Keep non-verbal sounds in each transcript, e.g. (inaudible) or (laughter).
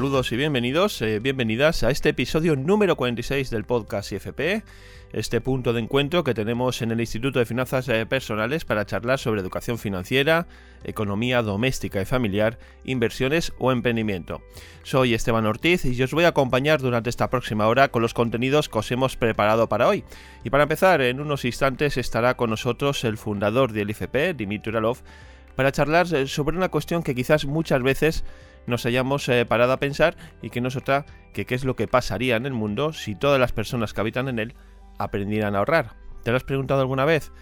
Saludos y bienvenidos, eh, bienvenidas a este episodio número 46 del podcast IFP, este punto de encuentro que tenemos en el Instituto de Finanzas eh, Personales para charlar sobre educación financiera, economía doméstica y familiar, inversiones o emprendimiento. Soy Esteban Ortiz y os voy a acompañar durante esta próxima hora con los contenidos que os hemos preparado para hoy. Y para empezar, en unos instantes estará con nosotros el fundador del IFP, Dimitri Uralov, para charlar eh, sobre una cuestión que quizás muchas veces nos hayamos eh, parado a pensar y que no que qué es lo que pasaría en el mundo si todas las personas que habitan en él aprendieran a ahorrar. ¿Te lo has preguntado alguna vez?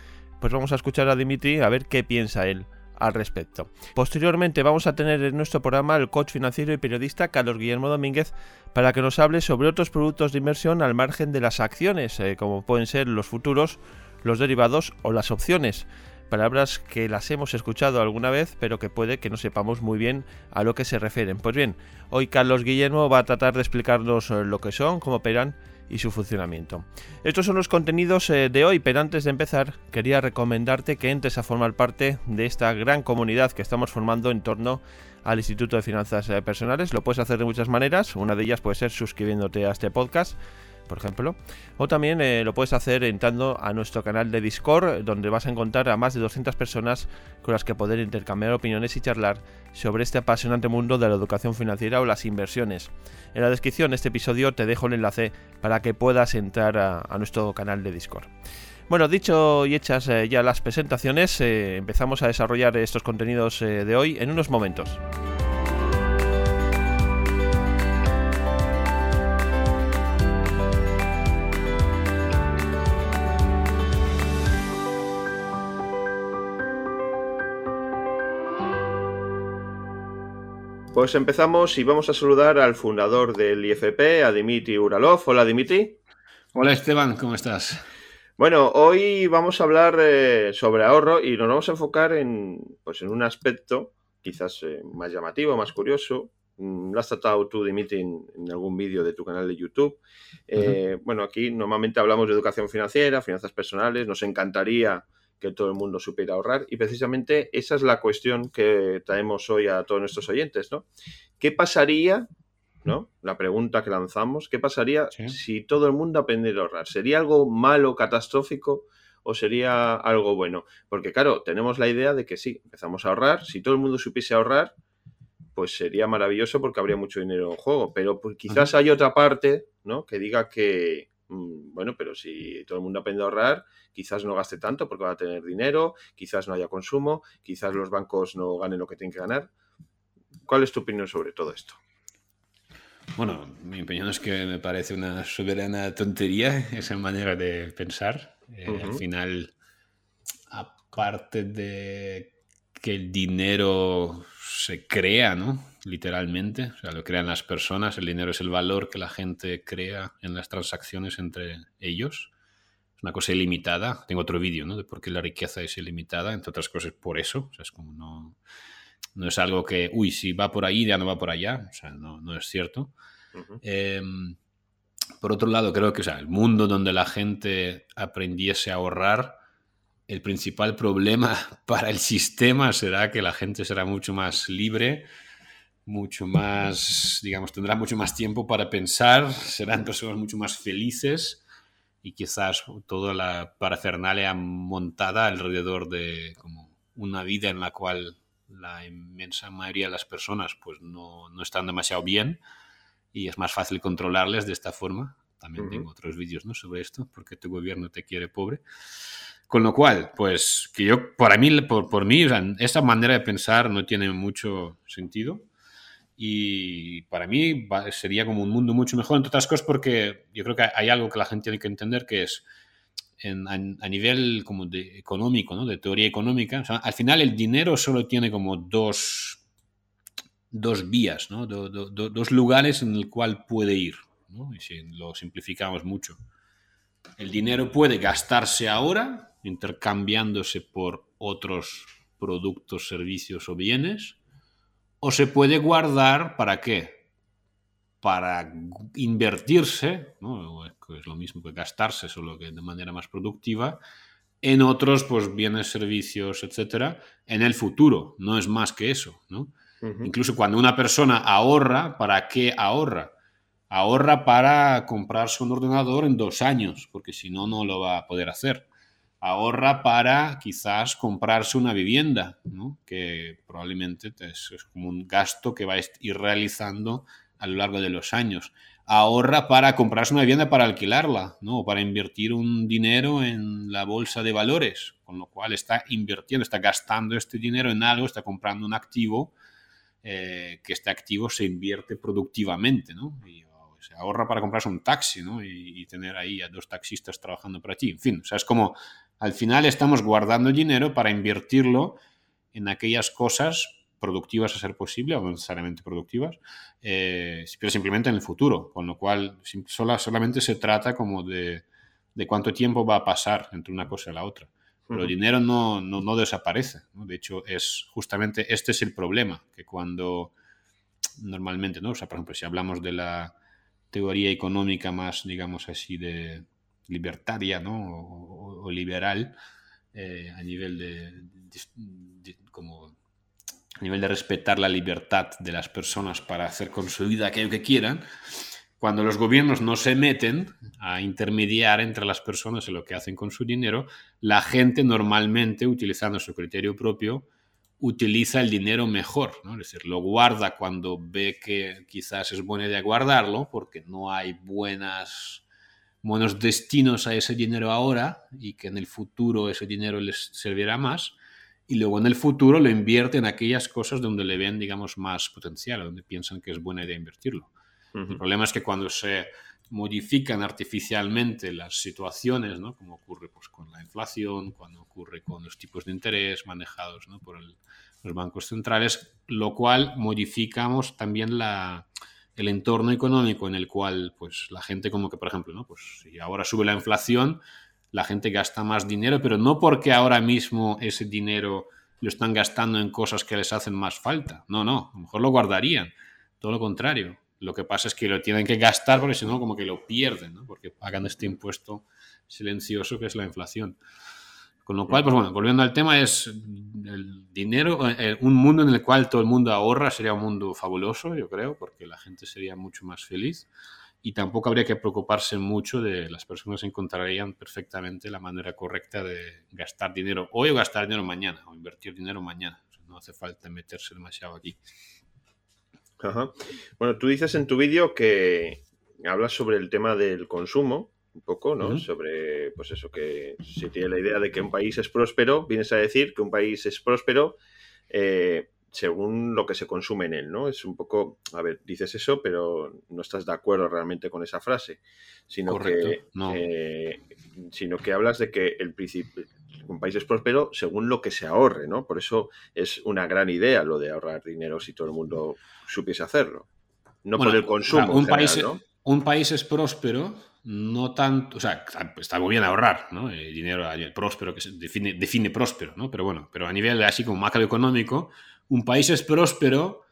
Pues vamos a escuchar a Dimitri a ver qué piensa él al respecto. Posteriormente vamos a tener en nuestro programa el coach financiero y periodista Carlos Guillermo Domínguez para que nos hable sobre otros productos de inversión al margen de las acciones, eh, como pueden ser los futuros, los derivados o las opciones palabras que las hemos escuchado alguna vez, pero que puede que no sepamos muy bien a lo que se refieren. Pues bien, hoy Carlos Guillermo va a tratar de explicarnos eh, lo que son, cómo operan y su funcionamiento. Estos son los contenidos eh, de hoy, pero antes de empezar quería recomendarte que entres a formar parte de esta gran comunidad que estamos formando en torno al Instituto de Finanzas eh, Personales. Lo puedes hacer de muchas maneras, una de ellas puede ser suscribiéndote a este podcast por ejemplo. O también eh, lo puedes hacer entrando a nuestro canal de Discord, donde vas a encontrar a más de 200 personas con las que poder intercambiar opiniones y charlar sobre este apasionante mundo de la educación financiera o las inversiones. En la descripción de este episodio te dejo el enlace para que puedas entrar a, nuestro canal de Discord. Bueno, dicho y hechas eh, ya las presentaciones, eh, empezamos a desarrollar estos contenidos de hoy en unos momentos. Pues empezamos y vamos a saludar al fundador del IFP, a Dimitri Uralov. Hola Dimitri. Hola Esteban, ¿cómo estás? Bueno, hoy vamos a hablar eh, sobre ahorro y nos vamos a enfocar en, pues, en un aspecto quizás eh, más llamativo, más curioso. Mm, lo has tratado tú, Dimitri, en, algún vídeo de tu canal de YouTube. Eh, bueno, aquí normalmente hablamos de educación financiera, finanzas personales. Nos encantaría que todo el mundo supiera ahorrar. Y precisamente esa es la cuestión que traemos hoy a todos nuestros oyentes, ¿no? ¿Qué pasaría, ¿no? La pregunta que lanzamos, ¿qué pasaría si todo el mundo aprendiera a ahorrar? ¿Sería algo malo, catastrófico? ¿O sería algo bueno? Porque claro, tenemos la idea de que sí, empezamos a ahorrar, si todo el mundo supiese ahorrar, pues sería maravilloso porque habría mucho dinero en juego. Pero pues, quizás hay otra parte, ¿no? Que diga que, bueno, pero si todo el mundo aprende a ahorrar, quizás no gaste tanto porque va a tener dinero, quizás no haya consumo, quizás los bancos no ganen lo que tienen que ganar. ¿Cuál es tu opinión sobre todo esto? Bueno, mi opinión es que me parece una soberana tontería esa manera de pensar. Eh, al final, aparte de que el dinero se crea, ¿no? Literalmente, o sea, lo crean las personas, el dinero es el valor que la gente crea en las transacciones entre ellos es una cosa ilimitada. Tengo otro vídeo, ¿no? De por qué la riqueza es ilimitada, entre otras cosas por eso. O sea, es como no, no es algo que, uy, si va por ahí, ya no va por allá. O sea, no, no es cierto. Em, por otro lado, creo que o sea, el mundo donde la gente aprendiese a ahorrar, el principal problema (laughs) para el sistema será que la gente será mucho más libre, mucho más, digamos, tendrá mucho más tiempo para pensar, serán personas mucho más felices y quizás toda la parafernalia montada alrededor de como una vida en la cual la inmensa mayoría de las personas pues no, no están demasiado bien y es más fácil controlarles de esta forma. También tengo otros vídeos ¿no? sobre esto, porque tu gobierno te quiere pobre. Con lo cual, pues que yo, para mí, por, por mí, esa manera de pensar no tiene mucho sentido. Y para mí sería como un mundo mucho mejor, entre otras cosas, porque yo creo que hay algo que la gente tiene que entender que es a, nivel como de económico, ¿no? de teoría económica. al final el dinero solo tiene como dos, dos vías, ¿no? dos lugares en el cual puede ir. ¿no? Y si lo simplificamos mucho. El dinero puede gastarse ahora, intercambiándose por otros productos, servicios o bienes o se puede guardar para qué? Para invertirse, ¿no? es lo mismo que gastarse, solo que de manera más productiva, en otros pues, bienes, servicios, etcétera, en el futuro. No es más que eso. ¿no? Incluso cuando una persona ahorra, ¿para qué ahorra? Ahorra para comprarse un ordenador en dos años, porque si no, no lo va a poder hacer. Ahorra para quizás comprarse una vivienda, que probablemente es, como un gasto que va a ir realizando a lo largo de los años. Ahorra para comprarse una vivienda para alquilarla, ¿no? O para invertir un dinero en la bolsa de valores, con lo cual está invirtiendo, está gastando este dinero en algo, está comprando un activo, eh, que este activo se invierte productivamente, ¿no? Ahorra para comprarse un taxi, ¿no? Y, tener ahí a dos taxistas trabajando para ti. En fin, o sea, es como al final estamos guardando dinero para invertirlo en aquellas cosas productivas a ser posible, o no necesariamente productivas, eh, pero simplemente en el futuro, con lo cual solamente se trata como de, de, cuánto tiempo va a pasar entre una cosa y la otra. Pero el dinero no, no, no desaparece. De hecho, es justamente este es el problema, que cuando normalmente, ¿no? O sea, por ejemplo, si hablamos de la, teoría económica más, digamos así, de libertaria ¿no? o, liberal eh, a nivel de, como a nivel de respetar la libertad de las personas para hacer con su vida aquello que quieran, cuando los gobiernos no se meten a intermediar entre las personas en lo que hacen con su dinero, la gente normalmente, utilizando su criterio propio, utiliza el dinero mejor, ¿no? es decir, lo guarda cuando ve que quizás es buena idea guardarlo, porque no hay buenas, buenos destinos a ese dinero ahora y que en el futuro ese dinero les servirá más, y luego en el futuro lo invierte en aquellas cosas donde le ven, digamos, más potencial, donde piensan que es buena idea invertirlo. El problema es que cuando se modifican artificialmente las situaciones, ¿no? como ocurre pues, con la inflación, cuando ocurre con los tipos de interés manejados por los bancos centrales, lo cual modificamos también la, el entorno económico en el cual pues, la gente como que, por ejemplo, ¿no? pues, si ahora sube la inflación, la gente gasta más dinero, pero no porque ahora mismo ese dinero lo están gastando en cosas que les hacen más falta. No, no, a lo mejor lo guardarían. Todo lo contrario. Lo que pasa es que lo tienen que gastar porque si no, como que lo pierden, porque pagan este impuesto silencioso que es la inflación. Con lo cual, pues bueno, volviendo al tema, es el dinero, eh, un mundo en el cual todo el mundo ahorra sería un mundo fabuloso, yo creo, porque la gente sería mucho más feliz y tampoco habría que preocuparse mucho de las personas encontrarían perfectamente la manera correcta de gastar dinero hoy o gastar dinero mañana o invertir dinero mañana. no hace falta meterse demasiado aquí. Bueno, tú dices en tu vídeo que hablas sobre el tema del consumo, un poco, ¿no? Sobre, pues eso, que si tiene la idea de que un país es próspero, vienes a decir que un país es próspero eh, según lo que se consume en él, ¿no? Es un poco, a ver, dices eso, pero no estás de acuerdo realmente con esa frase, sino que eh, sino que hablas de que el principio un país es próspero según lo que se ahorre, ¿no? Por eso es una gran idea lo de ahorrar dinero si todo el mundo supiese hacerlo. No por el consumo. un, país, un país es próspero, no tanto, o sea, está muy bien ahorrar, ¿no? El dinero el próspero, que se define, define próspero, ¿no? Pero bueno, pero a nivel así como macroeconómico, un país es próspero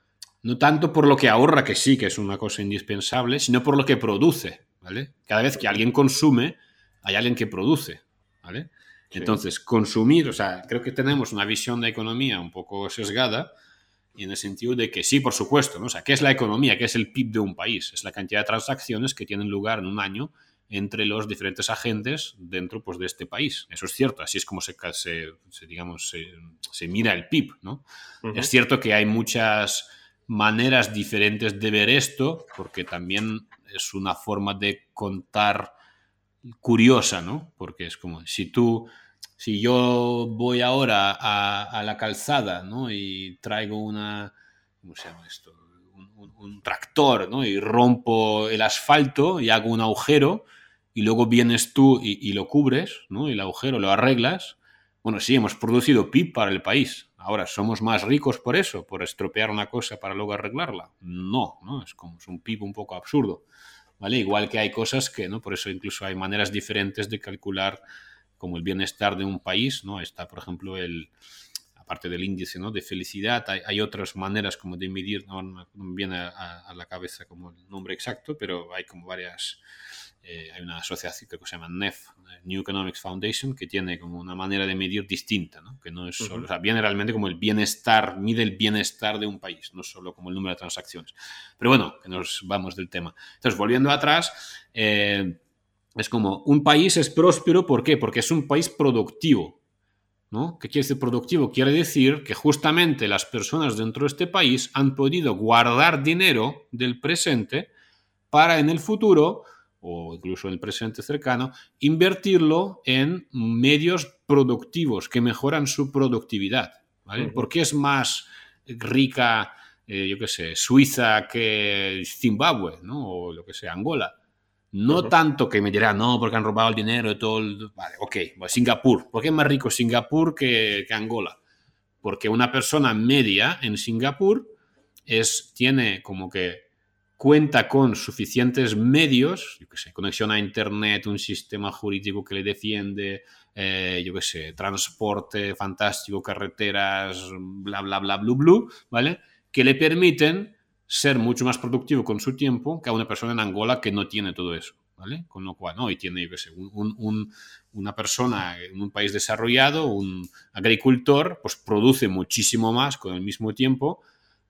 no tanto por lo que ahorra, que sí, que es una cosa indispensable, sino por lo que produce, ¿vale? Cada vez que alguien consume, hay alguien que produce, ¿vale? Entonces, consumir, o sea, creo que tenemos una visión de economía un poco sesgada en el sentido de que sí, por supuesto, ¿no? O sea, ¿qué es la economía? ¿Qué es el PIB de un país? Es la cantidad de transacciones que tienen lugar en un año entre los diferentes agentes dentro pues, de este país. Eso es cierto, así es como se, digamos, se, mira el PIB. ¿no? Es cierto que hay muchas maneras diferentes de ver esto, porque también es una forma de contar curiosa, ¿no? Porque es como, si tú, si yo voy ahora a, la calzada, ¿no? Y traigo una, ¿cómo se llama esto? Un, tractor, ¿no? Y rompo el asfalto y hago un agujero y luego vienes tú y, lo cubres, ¿no? Y el agujero lo arreglas. Bueno, sí, hemos producido PIB para el país. Ahora, ¿somos más ricos por eso? ¿Por estropear una cosa para luego arreglarla? No, ¿no? Es como es un PIB un poco absurdo. ¿vale? Igual que hay cosas que, ¿no? Por eso incluso hay maneras diferentes de calcular como el bienestar de un país, ¿no? Está, por ejemplo, el aparte del índice ¿no? de felicidad, hay, otras maneras como de medir, no, me viene a, la cabeza como el nombre exacto, pero hay como varias, eh, hay una asociación que se llama NEF, New Economics Foundation, que tiene como una manera de medir distinta, ¿no? que no es solo, o sea, viene realmente como el bienestar, mide el bienestar de un país, no solo como el número de transacciones. Pero bueno, que nos vamos del tema. Entonces, volviendo atrás, eh, es como un país es próspero, ¿por qué? Porque es un país productivo. ¿no? ¿Qué quiere decir productivo? Quiere decir que justamente las personas dentro de este país han podido guardar dinero del presente para en el futuro, o incluso en el presente cercano, invertirlo en medios productivos que mejoran su productividad. ¿vale? ¿Por qué es más rica, eh, yo qué sé, Suiza que Zimbabue, ¿no? o lo que sea, Angola? No tanto que me dirán, no, porque han robado el dinero y todo. El... Vale, ok, Singapur. ¿Por qué es más rico Singapur que, que, Angola? Porque una persona media en Singapur es, tiene como que cuenta con suficientes medios, yo qué sé, conexión a Internet, un sistema jurídico que le defiende, eh, yo qué sé, transporte fantástico, carreteras, bla, bla, bla, bla, bla, ¿vale? Que le permiten ser mucho más productivo con su tiempo que a una persona en Angola que no tiene todo eso. ¿Vale? Con lo cual, ¿no? Y tiene, yo sé, un, una persona en un país desarrollado, un agricultor, pues produce muchísimo más con el mismo tiempo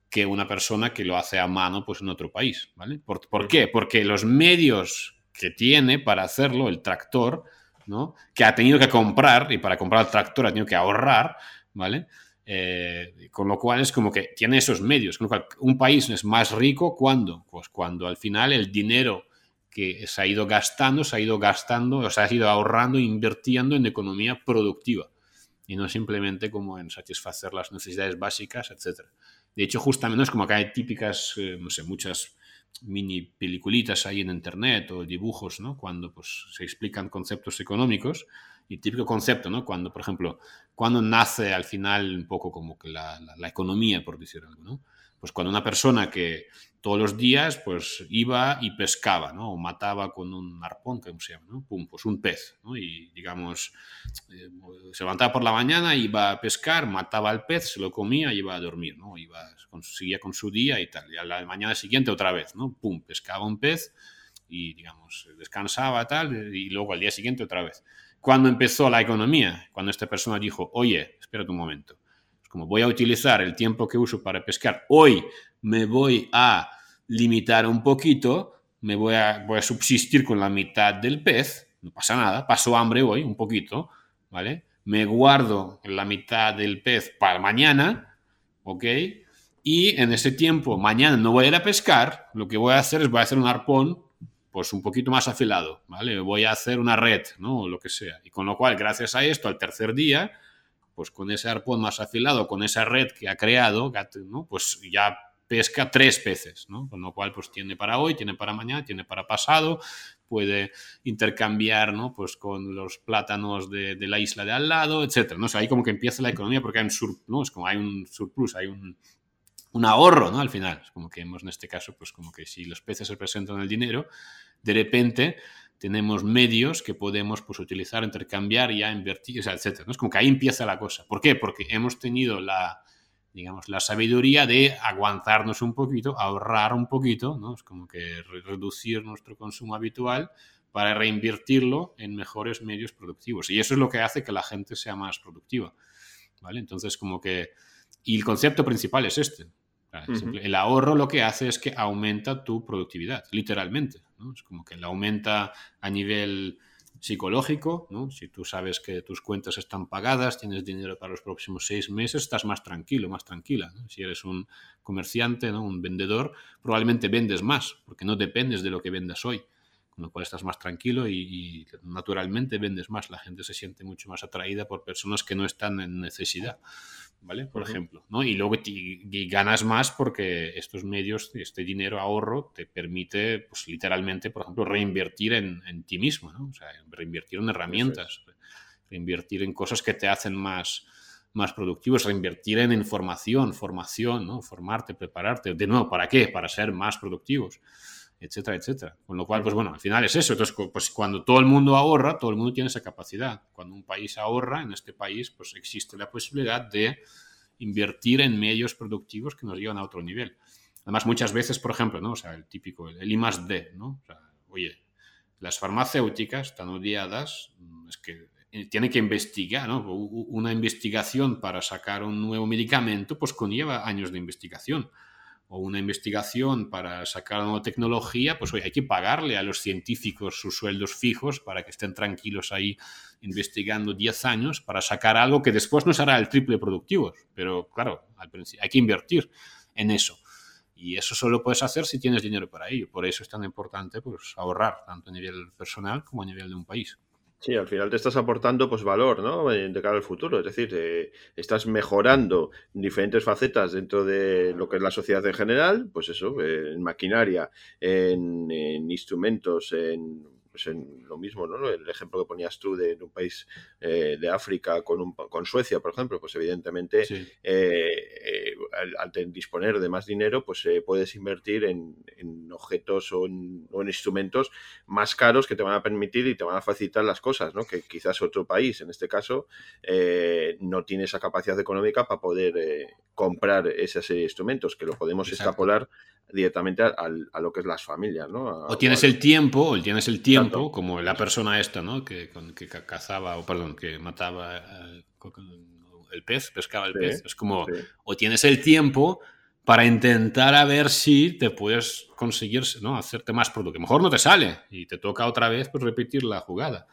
que una persona que lo hace a mano pues en otro país, ¿vale? ¿Por, ¿por qué? Porque los medios que tiene para hacerlo, el tractor, ¿no? Que ha tenido que comprar, y para comprar el tractor ha tenido que ahorrar, ¿vale? Eh, con lo cual es como que tiene esos medios. Con lo cual, un país es más rico cuando, pues cuando al final el dinero que se ha ido gastando, se ha ido gastando, o se ha ido ahorrando, invirtiendo en economía productiva y no simplemente como en satisfacer las necesidades básicas, etc. De hecho, justamente es como que hay típicas, eh, no sé, muchas mini peliculitas ahí en internet o dibujos, ¿no? Cuando pues, se explican conceptos económicos y típico concepto, ¿no? Cuando, por ejemplo, cuando nace al final un poco como que la, la, economía, por decir algo, ¿no? Pues cuando una persona que todos los días pues iba y pescaba, ¿no? O mataba con un arpón, ¿cómo se llama? ¿no? Pum, pues un pez, ¿no? Y digamos, eh, se levantaba por la mañana, iba a pescar, mataba al pez, se lo comía y iba a dormir, ¿no? Iba, seguía con su día y tal. Y a la mañana siguiente otra vez, ¿no? Pum, pescaba un pez y, digamos, descansaba tal, y luego al día siguiente otra vez cuando empezó la economía, cuando esta persona dijo, oye, espérate un momento, como voy a utilizar el tiempo que uso para pescar, hoy me voy a limitar un poquito, me voy a, voy a subsistir con la mitad del pez, no pasa nada, paso hambre hoy un poquito, ¿vale? Me guardo la mitad del pez para mañana, ¿ok? Y en ese tiempo, mañana no voy a ir a pescar, lo que voy a hacer es voy a hacer un arpón pues un poquito más afilado, ¿vale? Voy a hacer una red, ¿no? O lo que sea. Y con lo cual, gracias a esto, al tercer día, pues con ese arpón más afilado, con esa red que ha creado, ¿no? Pues ya pesca tres peces, ¿no? Con lo cual, pues tiene para hoy, tiene para mañana, tiene para pasado, puede intercambiar, ¿no? Pues con los plátanos de, la isla de al lado, etcétera, ¿no? O sea, ahí como que empieza la economía porque hay un sur, ¿no? Es como hay un surplus, hay un, ahorro, ¿no? Al final, es como que hemos en este caso, pues como que si los peces representan el dinero, de repente tenemos medios que podemos pues, utilizar, intercambiar, ya invertir, o etc. ¿no? Es como que ahí empieza la cosa. ¿Por qué? Porque hemos tenido la, digamos, la sabiduría de aguantarnos un poquito, ahorrar un poquito, ¿no? Es como que reducir nuestro consumo habitual para reinvertirlo en mejores medios productivos. Y eso es lo que hace que la gente sea más productiva. ¿Vale? Entonces, como que... Y el concepto principal es este. El ahorro lo que hace es que aumenta tu productividad, literalmente. Es como que la aumenta a nivel psicológico, ¿no? Si tú sabes que tus cuentas están pagadas, tienes dinero para los próximos seis meses, estás más tranquilo, más tranquila. Si eres un comerciante, ¿no? un vendedor, probablemente vendes más, porque no dependes de lo que vendas hoy, con lo cual estás más tranquilo y, y naturalmente vendes más. La gente se siente mucho más atraída por personas que no están en necesidad. ¿Vale? Por ejemplo, ¿no? Y luego ganas más porque estos medios, este dinero ahorro, te permite, pues literalmente, por ejemplo, reinvertir en, ti mismo, ¿no? O sea, reinvertir en herramientas, reinvertir en cosas que te hacen más, más productivos, reinvertir en información, formación, ¿no? Formarte, prepararte. De nuevo, ¿para qué? Para ser más productivos etcétera, etcétera. Con lo cual, pues bueno, al final es eso. Entonces, pues cuando todo el mundo ahorra, todo el mundo tiene esa capacidad. Cuando un país ahorra, en este país, pues existe la posibilidad de invertir en medios productivos que nos llevan a otro nivel. Además, muchas veces, por ejemplo, ¿no? O sea, el típico, el I más D, ¿no? oye, las farmacéuticas están odiadas, mm, es que eh, tiene que investigar, ¿no? Una investigación para sacar un nuevo medicamento, pues conlleva años de investigación. O una investigación para sacar una tecnología, pues oye, hay que pagarle a los científicos sus sueldos fijos para que estén tranquilos ahí investigando 10 años para sacar algo que después no será el triple productivo. Pero claro, hay que invertir en eso. Y eso solo puedes hacer si tienes dinero para ello. Por eso es tan importante pues, ahorrar, tanto a nivel personal como a nivel de un país. Sí, al final te estás aportando pues valor, ¿no? Eh, de cara al futuro. Es decir, eh, estás mejorando diferentes facetas dentro de lo que es la sociedad en general, pues eso, en maquinaria, en instrumentos, en pues en lo mismo, ¿no? El ejemplo que ponías tú de, un país eh, de África con, un, con Suecia, por ejemplo, pues evidentemente eh, eh, al, disponer de más dinero, pues puedes invertir en, objetos o en, instrumentos más caros que te van a permitir y te van a facilitar las cosas, ¿no? Que quizás otro país, en este caso, no tiene esa capacidad económica para poder comprar esa serie de instrumentos, que lo podemos extrapolar directamente a, lo que es las familias, ¿no? o tienes el tiempo, o tienes el tiempo, como la persona esta, ¿no? Que, que cazaba, o perdón, que mataba eh, el pez, pescaba el pez. Es como, o tienes el tiempo para intentar a ver si te puedes conseguir, ¿no? Hacerte más producto. mejor no te sale y te toca otra vez pues, repetir la jugada.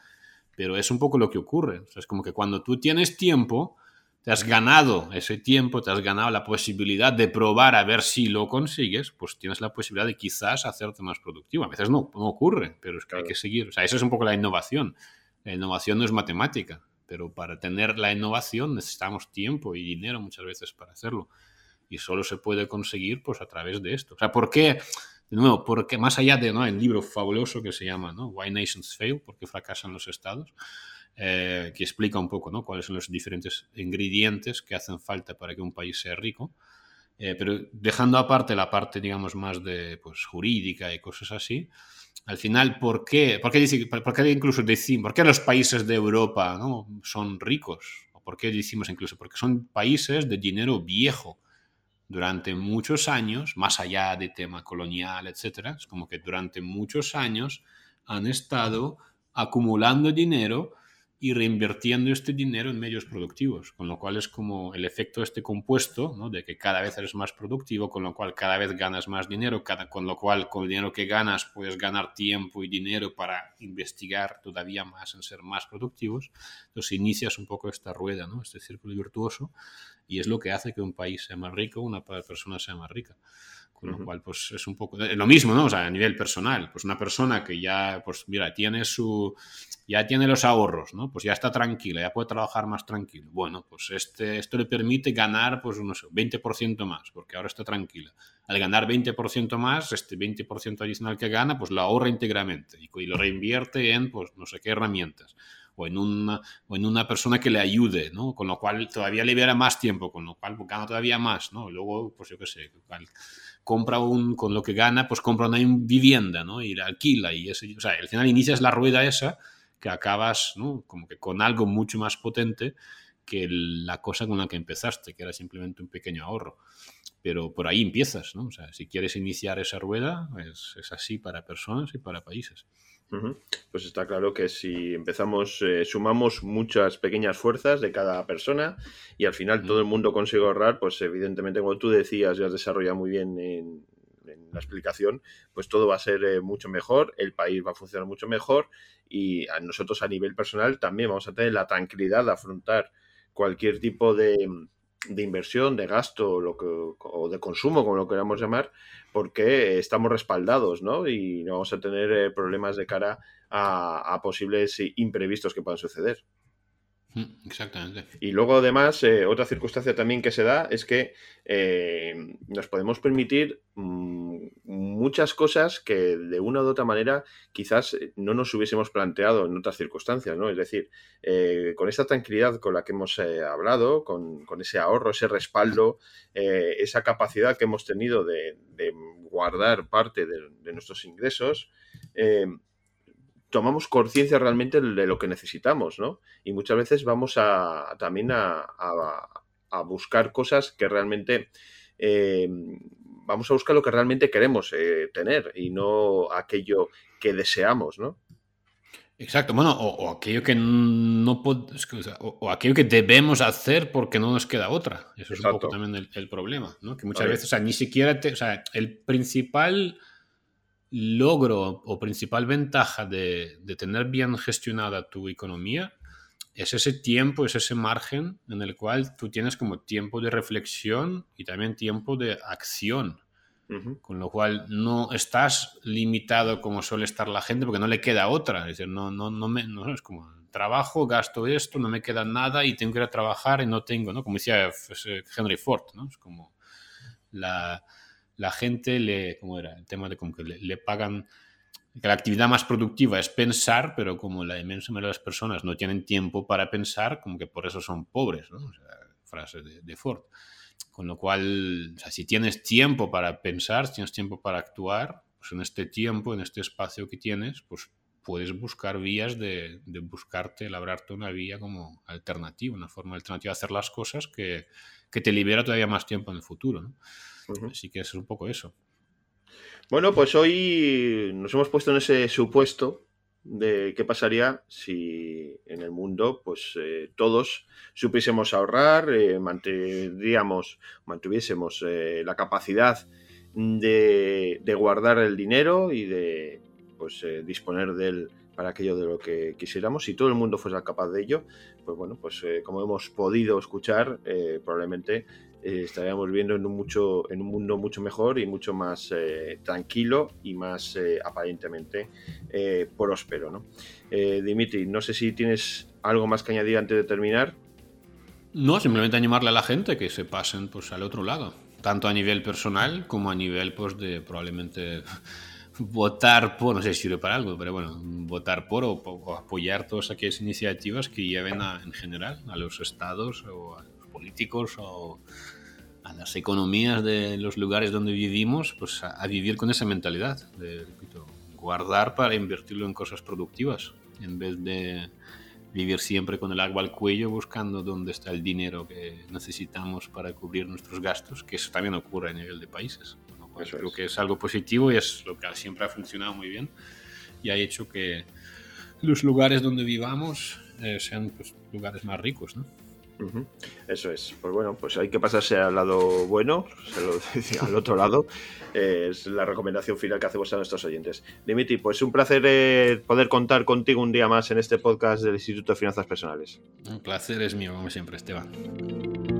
Pero es un poco lo que ocurre. es como que cuando tú tienes tiempo, te has ganado ese tiempo, te has ganado la posibilidad de probar a ver si lo consigues, pues tienes la posibilidad de quizás hacerte más productivo. A veces no, no ocurre, pero es que hay que seguir. O sea, eso es un poco la innovación. La innovación no es matemática, pero para tener la innovación necesitamos tiempo y dinero muchas veces para hacerlo. Y solo se puede conseguir pues a través de esto. O sea, ¿por qué? De nuevo, porque más allá de ¿no? el libro fabuloso que se llama ¿no? Why Nations Fail, ¿por qué fracasan los estados? Eh, que explica un poco ¿no? cuáles son los diferentes ingredientes que hacen falta para que un país sea rico. Eh, pero dejando aparte la parte, digamos, más de pues, jurídica y cosas así, al final, ¿por qué, por qué, dice, por qué incluso decimos, por qué los países de Europa ¿no? son ricos? ¿O por qué decimos incluso? Porque son países de dinero viejo. Durante muchos años, más allá de tema colonial, etcétera, es como que durante muchos años han estado acumulando dinero y reinvirtiendo este dinero en medios productivos, con lo cual es como el efecto este compuesto, ¿no? de que cada vez eres más productivo, con lo cual cada vez ganas más dinero, cada, con lo cual con el dinero que ganas puedes ganar tiempo y dinero para investigar todavía más en ser más productivos. Entonces inicias un poco esta rueda, ¿no? este círculo virtuoso, y es lo que hace que un país sea más rico, una persona sea más rica. Con lo cual, pues es un poco lo mismo, ¿no? O sea, a nivel personal, pues una persona que ya, pues mira, tiene su, ya tiene los ahorros, ¿no? Pues ya está tranquila, ya puede trabajar más tranquilo. Bueno, pues este, esto le permite ganar, pues no sé, 20% más, porque ahora está tranquila. Al ganar 20% más, este 20% adicional que gana, pues lo ahorra íntegramente y, y lo reinvierte en, pues no sé qué herramientas o en una, o en una persona que le ayude, ¿no? Con lo cual todavía libera más tiempo, con lo cual gana todavía más, ¿no? Luego, pues yo qué sé, compra un, con lo que gana, pues compra una vivienda, ¿no? Y la alquila y eso, o sea, al final inicias la rueda esa que acabas, ¿no? Como que con algo mucho más potente que la cosa con la que empezaste, que era simplemente un pequeño ahorro. Pero por ahí empiezas, ¿no? O sea, si quieres iniciar esa rueda, es, es así para personas y para países. Pues está claro que si empezamos, eh, sumamos muchas pequeñas fuerzas de cada persona y al final todo el mundo consigue ahorrar, pues evidentemente, como tú decías, ya has desarrollado muy bien en, la explicación, pues todo va a ser eh, mucho mejor, el país va a funcionar mucho mejor y a nosotros a nivel personal también vamos a tener la tranquilidad de afrontar cualquier tipo de, de inversión, de gasto lo que, o de consumo, como lo queramos llamar, porque estamos respaldados, ¿no? Y no vamos a tener eh, problemas de cara a, posibles imprevistos que puedan suceder. Mm, exactamente. Y luego, además, eh, otra circunstancia también que se da es que eh, nos podemos permitir mm, muchas cosas que de una u otra manera quizás no nos hubiésemos planteado en otras circunstancias, ¿no? Es decir, eh, con esta tranquilidad con la que hemos hablado, con, ese ahorro, ese respaldo, esa capacidad que hemos tenido de, guardar parte de nuestros ingresos, tomamos conciencia realmente de lo que necesitamos, ¿no? Y muchas veces vamos a, también a, a, buscar cosas que realmente eh, vamos a buscar lo que realmente queremos eh, tener y no aquello que deseamos, ¿no? Exacto, bueno, o, aquello que no o, aquello que debemos hacer porque no nos queda otra. Eso es un poco también el, problema, ¿no? Que muchas veces, o sea, ni siquiera te, o sea, el principal logro o principal ventaja de, de, tener bien gestionada tu economía es ese tiempo, es ese margen en el cual tú tienes como tiempo de reflexión y también tiempo de acción. Con lo cual no estás limitado como suele estar la gente porque no le queda otra. Es decir, no, no, no, me, no es como trabajo, gasto esto, no me queda nada y tengo que ir a trabajar y no tengo, ¿no? Como decía Henry Ford, ¿no? Es como la, la gente le, ¿cómo era? El tema de como que le, pagan, que la actividad más productiva es pensar, pero como la inmensa mayoría de las personas no tienen tiempo para pensar, como que por eso son pobres, ¿no? O frase de, de Ford. Con lo cual, si tienes tiempo para pensar, si tienes tiempo para actuar, pues en este tiempo, en este espacio que tienes, pues puedes buscar vías de, buscarte, labrarte una vía como alternativa, una forma alternativa de hacer las cosas que, te libera todavía más tiempo en el futuro. Así que es un poco eso. Bueno, pues hoy nos hemos puesto en ese supuesto de qué pasaría si en el mundo pues eh, todos supiésemos ahorrar, eh, mantendríamos, mantuviésemos eh, la capacidad de, guardar el dinero y de pues disponer de él para aquello de lo que quisiéramos. Si todo el mundo fuese capaz de ello, pues bueno, pues como hemos podido escuchar, probablemente eh, estaríamos viendo en un, mucho, en un mundo mucho mejor y mucho más eh, tranquilo y más eh, aparentemente próspero. ¿no? Dimitri, no sé si tienes algo más que añadir antes de terminar. No, simplemente animarle a la gente que se pasen pues, al otro lado, tanto a nivel personal como a nivel pues, de probablemente (laughs) votar por, no sé si sirve para algo, pero bueno, votar por o, apoyar todas aquellas iniciativas que lleven en general a los estados o a los políticos o a las economías de los lugares donde vivimos, pues a, vivir con esa mentalidad de guardar para invertirlo en cosas productivas, en vez de vivir siempre con el agua al cuello buscando dónde está el dinero que necesitamos para cubrir nuestros gastos, que eso también ocurre a nivel de países. creo que es algo positivo y es lo que siempre ha funcionado muy bien y ha hecho que los lugares donde vivamos eh, sean pues, lugares más ricos. ¿no? Eso es. Pues bueno, pues hay que pasarse al lado bueno, se lo (laughs) decía, al otro lado. es la recomendación final que hacemos a nuestros oyentes. Dimitri, pues un placer eh, poder contar contigo un día más en este podcast del Instituto de Finanzas Personales. Un placer es mío, como siempre, Esteban.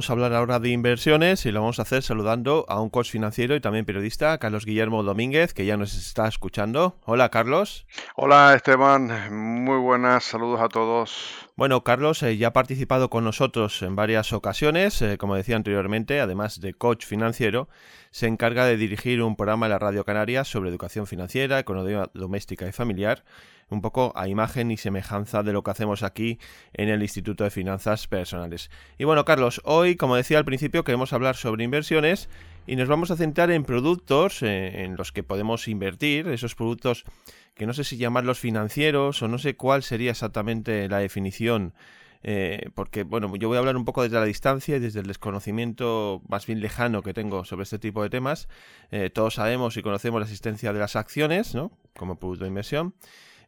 Vamos a hablar ahora de inversiones y lo vamos a hacer saludando a un coach financiero y también periodista, Carlos Guillermo Domínguez, que ya nos está escuchando. Hola, Carlos. Hola, Esteban. Muy buenas. Saludos a todos. Bueno, Carlos eh, ya ha participado con nosotros en varias ocasiones, eh, como decía anteriormente, además de coach financiero, se encarga de dirigir un programa en la Radio Canaria sobre educación financiera, economía doméstica y familiar, un poco a imagen y semejanza de lo que hacemos aquí en el Instituto de Finanzas Personales. Y bueno, Carlos, hoy, como decía al principio, queremos hablar sobre inversiones y nos vamos a centrar en productos eh, en los que podemos invertir, esos productos que no sé si llamarlos financieros o no sé cuál sería exactamente la definición. Eh, porque, bueno, yo voy a hablar un poco desde la distancia y desde el desconocimiento más bien lejano que tengo sobre este tipo de temas. Eh, todos sabemos y conocemos la existencia de las acciones, ¿no? Como producto de inversión.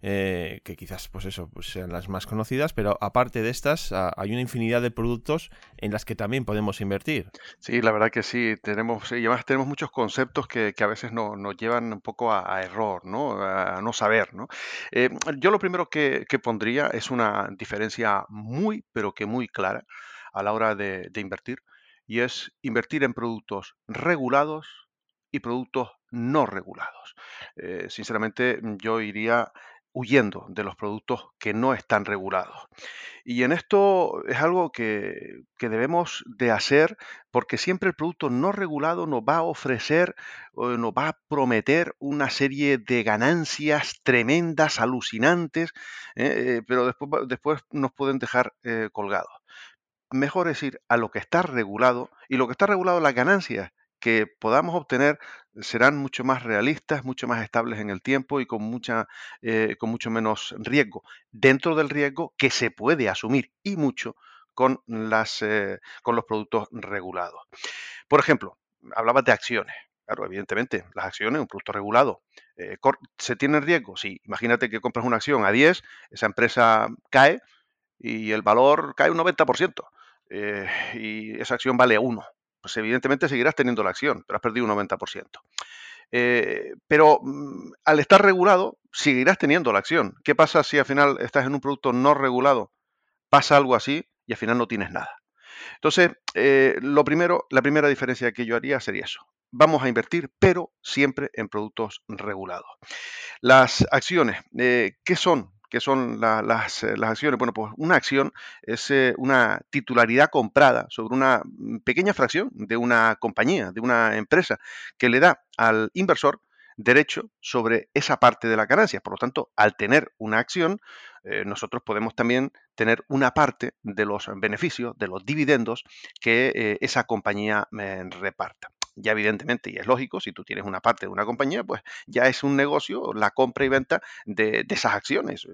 Eh, que quizás pues eso pues sean las más conocidas, pero aparte de estas hay una infinidad de productos en las que también podemos invertir. Sí, la verdad que sí, tenemos, y además tenemos muchos conceptos que, a veces nos llevan un poco a, error, ¿no? A, no saber, ¿no? Eh, yo lo primero que, pondría es una diferencia muy, pero que muy clara a la hora de, invertir, y es invertir en productos regulados y productos no regulados. Eh, sinceramente, yo iría huyendo de los productos que no están regulados. Y en esto es algo que, debemos de hacer porque siempre el producto no regulado nos va a ofrecer, nos va a prometer una serie de ganancias tremendas, alucinantes, ¿eh? Eh, pero después, después nos pueden dejar eh, colgados. mejor es ir a lo que está regulado y lo que está regulado las ganancias que podamos obtener serán mucho más realistas, mucho más estables en el tiempo y con, mucha, eh, con mucho menos riesgo, dentro del riesgo que se puede asumir y mucho con, las, eh, con los productos regulados. Por ejemplo, hablabas de acciones. Claro, evidentemente, las acciones, un producto regulado, eh, ¿se tiene riesgo? Sí, imagínate que compras una acción a 10, esa empresa cae y el valor cae un 90%, y esa acción vale 1 pues evidentemente seguirás teniendo la acción, pero has perdido un 90%. Eh, pero mm, al estar regulado, seguirás teniendo la acción. ¿Qué pasa si al final estás en un producto no regulado? Pasa algo así y al final no tienes nada. Entonces, eh, lo primero, la primera diferencia que yo haría sería eso. Vamos a invertir, pero siempre en productos regulados. Las acciones, eh, ¿qué son? ¿Qué son eh, las, acciones? Bueno, pues una acción es eh, una titularidad comprada sobre una mm, pequeña fracción de una compañía, de una empresa, que le da al inversor derecho sobre esa parte de la ganancia. Por lo tanto, al tener una acción, eh, nosotros podemos también tener una parte de los beneficios, de los dividendos que esa compañía reparta ya evidentemente, y es lógico, si tú tienes una parte de una compañía, pues ya es un negocio la compra y venta de, esas acciones.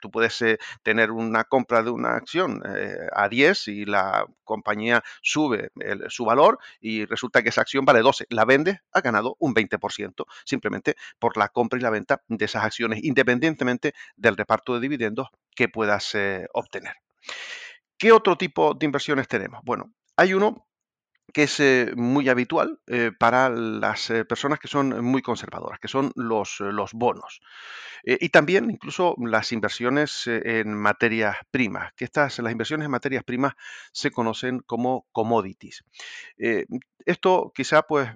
Tú puedes eh, tener una compra de una acción eh, a 10 y la compañía sube su valor y resulta que esa acción vale 12. La vende ha ganado un 20% simplemente por la compra y la venta de esas acciones, independientemente del reparto de dividendos que puedas eh, obtener. ¿Qué otro tipo de inversiones tenemos? Bueno, hay uno que es eh, muy habitual eh, para las eh, personas que son muy conservadoras, que son los, los bonos. y también incluso las inversiones en materias primas, que estas, las inversiones en materias primas se conocen como commodities. Esto quizá pues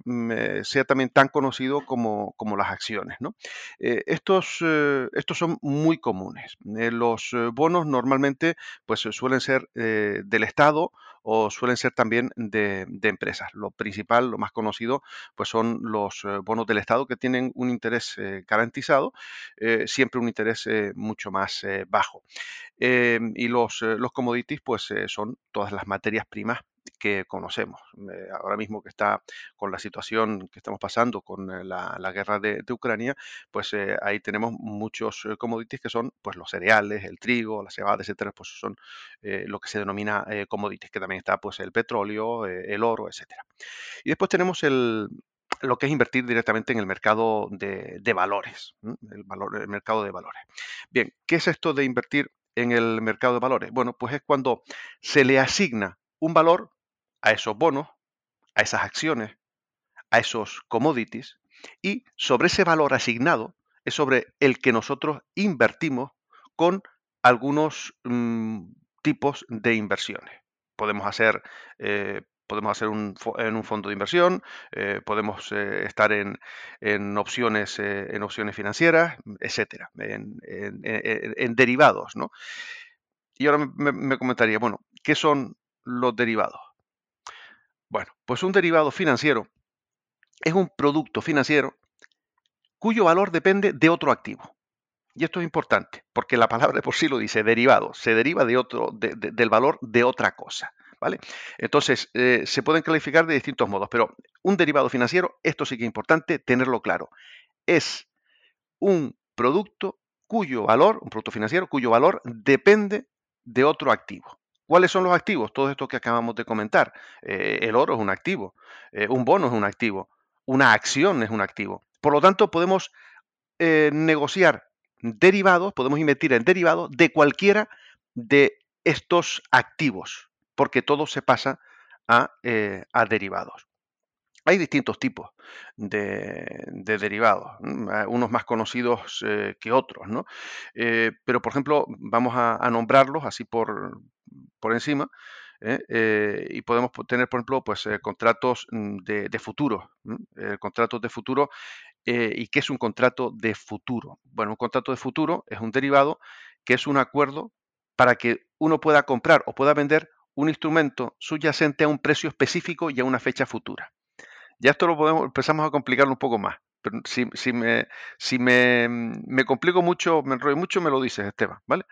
sea también tan conocido como, como las acciones. ¿no? estos, estos son muy comunes. los bonos normalmente pues suelen ser del Estado o suelen ser también de, empresas. Lo principal, lo más conocido, pues son los eh, bonos del Estado que tienen un interés eh, garantizado, eh, siempre un interés mucho más bajo. Y los, los commodities, pues son todas las materias primas que conocemos. Eh, ahora mismo que está con la situación que estamos pasando con eh, la, guerra de, Ucrania, pues eh, ahí tenemos muchos commodities que son pues los cereales, el trigo, la cebada, etcétera, pues son lo que se denomina commodities, que también está pues el petróleo, el oro, etcétera. Y después tenemos el, lo que es invertir directamente en el mercado de, valores, el, valor, el mercado de valores. Bien, ¿qué es esto de invertir en el mercado de valores? Bueno, pues es cuando se le asigna un valor a esos bonos, a esas acciones, a esos commodities, y sobre ese valor asignado es sobre el que nosotros invertimos con algunos mm, tipos de inversiones. Podemos hacer, eh, podemos hacer un, en un fondo de inversión, eh, podemos eh, estar en, opciones, en opciones financieras, etcétera, en, derivados. ¿no? Y ahora me comentaría, bueno, ¿qué son los derivados? Bueno, pues un derivado financiero es un producto financiero cuyo valor depende de otro activo. Y esto es importante, porque la palabra por sí lo dice, derivado, se deriva de otro, del valor de otra cosa. ¿vale? Entonces, eh, se pueden calificar de distintos modos, pero un derivado financiero, esto sí que es importante tenerlo claro, es un producto cuyo valor, un producto financiero, cuyo valor depende de otro activo. ¿Cuáles son los activos? Todo esto que acabamos de comentar. Eh, el oro es un activo, eh, un bono es un activo, una acción es un activo. Por lo tanto, podemos eh, negociar derivados, podemos invertir en derivados de cualquiera de estos activos, porque todo se pasa a, derivados. Hay distintos tipos de, derivados, unos más conocidos que otros, ¿no? pero, por ejemplo, vamos a nombrarlos así por, por encima. ¿eh? Eh, y podemos tener, por ejemplo, pues, eh, contratos mm, de, futuro. contratos de futuro. ¿Y qué es un contrato de futuro? Bueno, un contrato de futuro es un derivado que es un acuerdo para que uno pueda comprar o pueda vender un instrumento subyacente a un precio específico y a una fecha futura. Ya esto lo podemos, empezamos a complicarlo un poco más. Si, me, si me, complico mucho, me enrollo mucho, me lo dices, Esteban, ¿vale?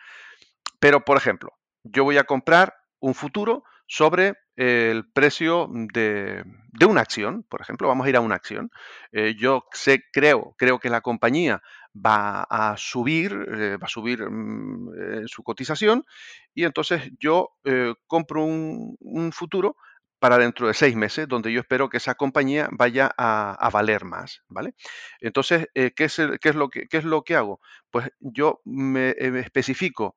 Pero, por ejemplo, yo voy a comprar un futuro sobre el precio de, una acción, por ejemplo, vamos a ir a una acción. Eh, yo sé, creo, creo que la compañía va a subir, eh, va a subir mm, su cotización y entonces yo compro un, futuro para dentro de seis meses, donde yo espero que esa compañía vaya a, valer más, ¿vale? Entonces, ¿qué, es, qué, es lo que, ¿qué es lo que hago? Pues yo me especifico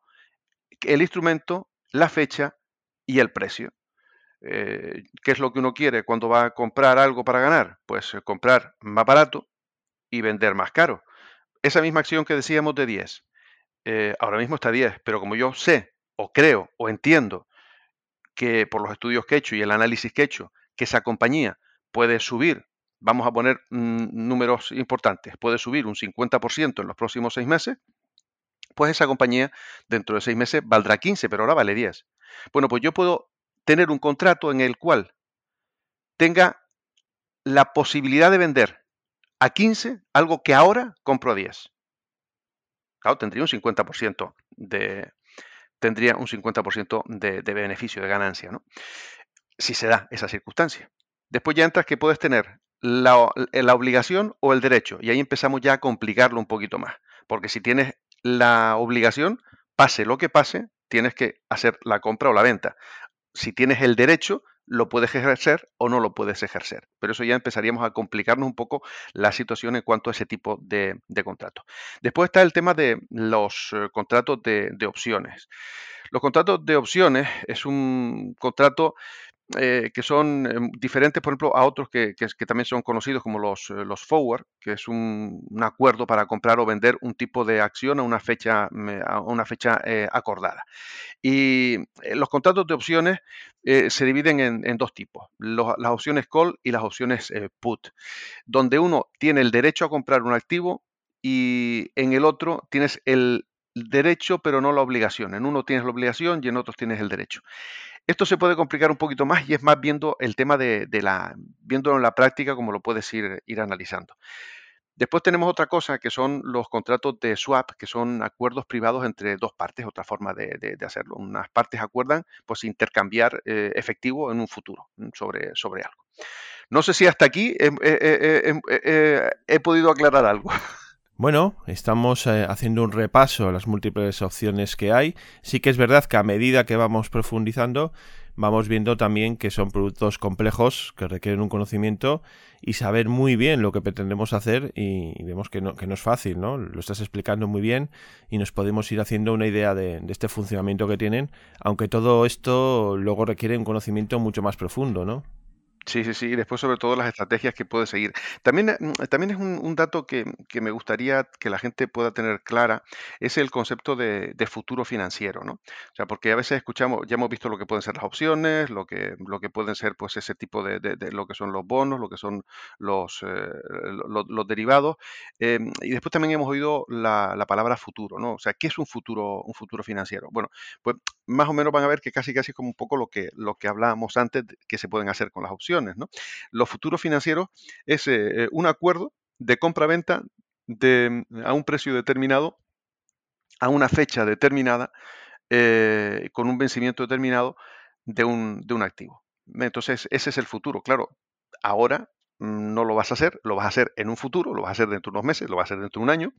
el instrumento, la fecha y el precio. Eh, ¿Qué es lo que uno quiere cuando va a comprar algo para ganar? Pues eh, comprar más barato y vender más caro. Esa misma acción que decíamos de 10, eh, ahora mismo está 10, pero como yo sé o creo o entiendo que por los estudios que he hecho y el análisis que he hecho, que esa compañía puede subir, vamos a poner mm, números importantes, puede subir un 50% en los próximos seis meses, pues esa compañía dentro de seis meses valdrá 15, pero ahora vale 10. Bueno, pues yo puedo tener un contrato en el cual tenga la posibilidad de vender a 15 algo que ahora compro a 10. Claro, tendría un 50% de tendría un 50% de, de, beneficio, de ganancia, ¿no? Si se da esa circunstancia. Después ya entras que puedes tener la, la obligación o el derecho, y ahí empezamos ya a complicarlo un poquito más, porque si tienes la obligación, pase lo que pase, tienes que hacer la compra o la venta. Si tienes el derecho, lo puedes ejercer o no lo puedes ejercer. Pero eso ya empezaríamos a complicarnos un poco la situación en cuanto a ese tipo de, de contratos. Después está el tema de los eh, contratos de, de opciones. Los contratos de opciones es un contrato eh, que son em, diferentes, por ejemplo, a otros que, también son conocidos como los, eh, forward, que es un, acuerdo para comprar o vender un tipo de acción a una fecha, a una fecha eh, acordada. Y los contratos de opciones se dividen en, dos tipos, las opciones call y las opciones put, donde uno tiene el derecho a comprar un activo y en el otro tienes el derecho pero no la obligación. En uno tienes la obligación y en otro tienes el derecho. Esto se puede complicar un poquito más y es más viendo el tema de, la, viéndolo en la práctica como lo puedes ir, ir analizando. Después tenemos otra cosa que son los contratos de swap, que son acuerdos privados entre dos partes, otra forma de, hacerlo. Unas partes acuerdan pues intercambiar eh, efectivo en un futuro mm, sobre, sobre algo. No sé si hasta aquí he podido aclarar algo. (laughs) Bueno, estamos eh, haciendo un repaso a las múltiples opciones que hay. Sí que es verdad que a medida que vamos profundizando, vamos viendo también que son productos complejos que requieren un conocimiento y saber muy bien lo que pretendemos hacer y, vemos que no, es fácil, ¿no? Lo estás explicando muy bien y nos podemos ir haciendo una idea de, de este funcionamiento que tienen, aunque todo esto luego requiere un conocimiento mucho más profundo, ¿no? Sí, sí, sí, y después sobre todo las estrategias que puede seguir. También, eh, mm, también es un, dato que, me gustaría que la gente pueda tener clara, es el concepto de, futuro financiero, ¿no? O sea, porque a veces escuchamos, ya hemos visto lo que pueden ser las opciones, lo que, lo que pueden ser pues ese tipo de, de- lo que son los bonos, lo que son los, eh, los derivados, em, y después también hemos oído la, la palabra futuro, ¿no? O sea, ¿qué es un futuro, un futuro financiero? Bueno, pues más o menos van a ver que casi casi es como un poco lo que, lo que hablábamos antes que se pueden hacer con las opciones. ¿No? Los futuros financieros es eh, un acuerdo de compra-venta a un precio determinado, a una fecha determinada, eh, con un vencimiento determinado de un, de un activo. Entonces, ese es el futuro. Claro, ahora mm, no lo vas a hacer, lo vas a hacer en un futuro, lo vas a hacer dentro de unos meses, lo vas a hacer dentro de un año,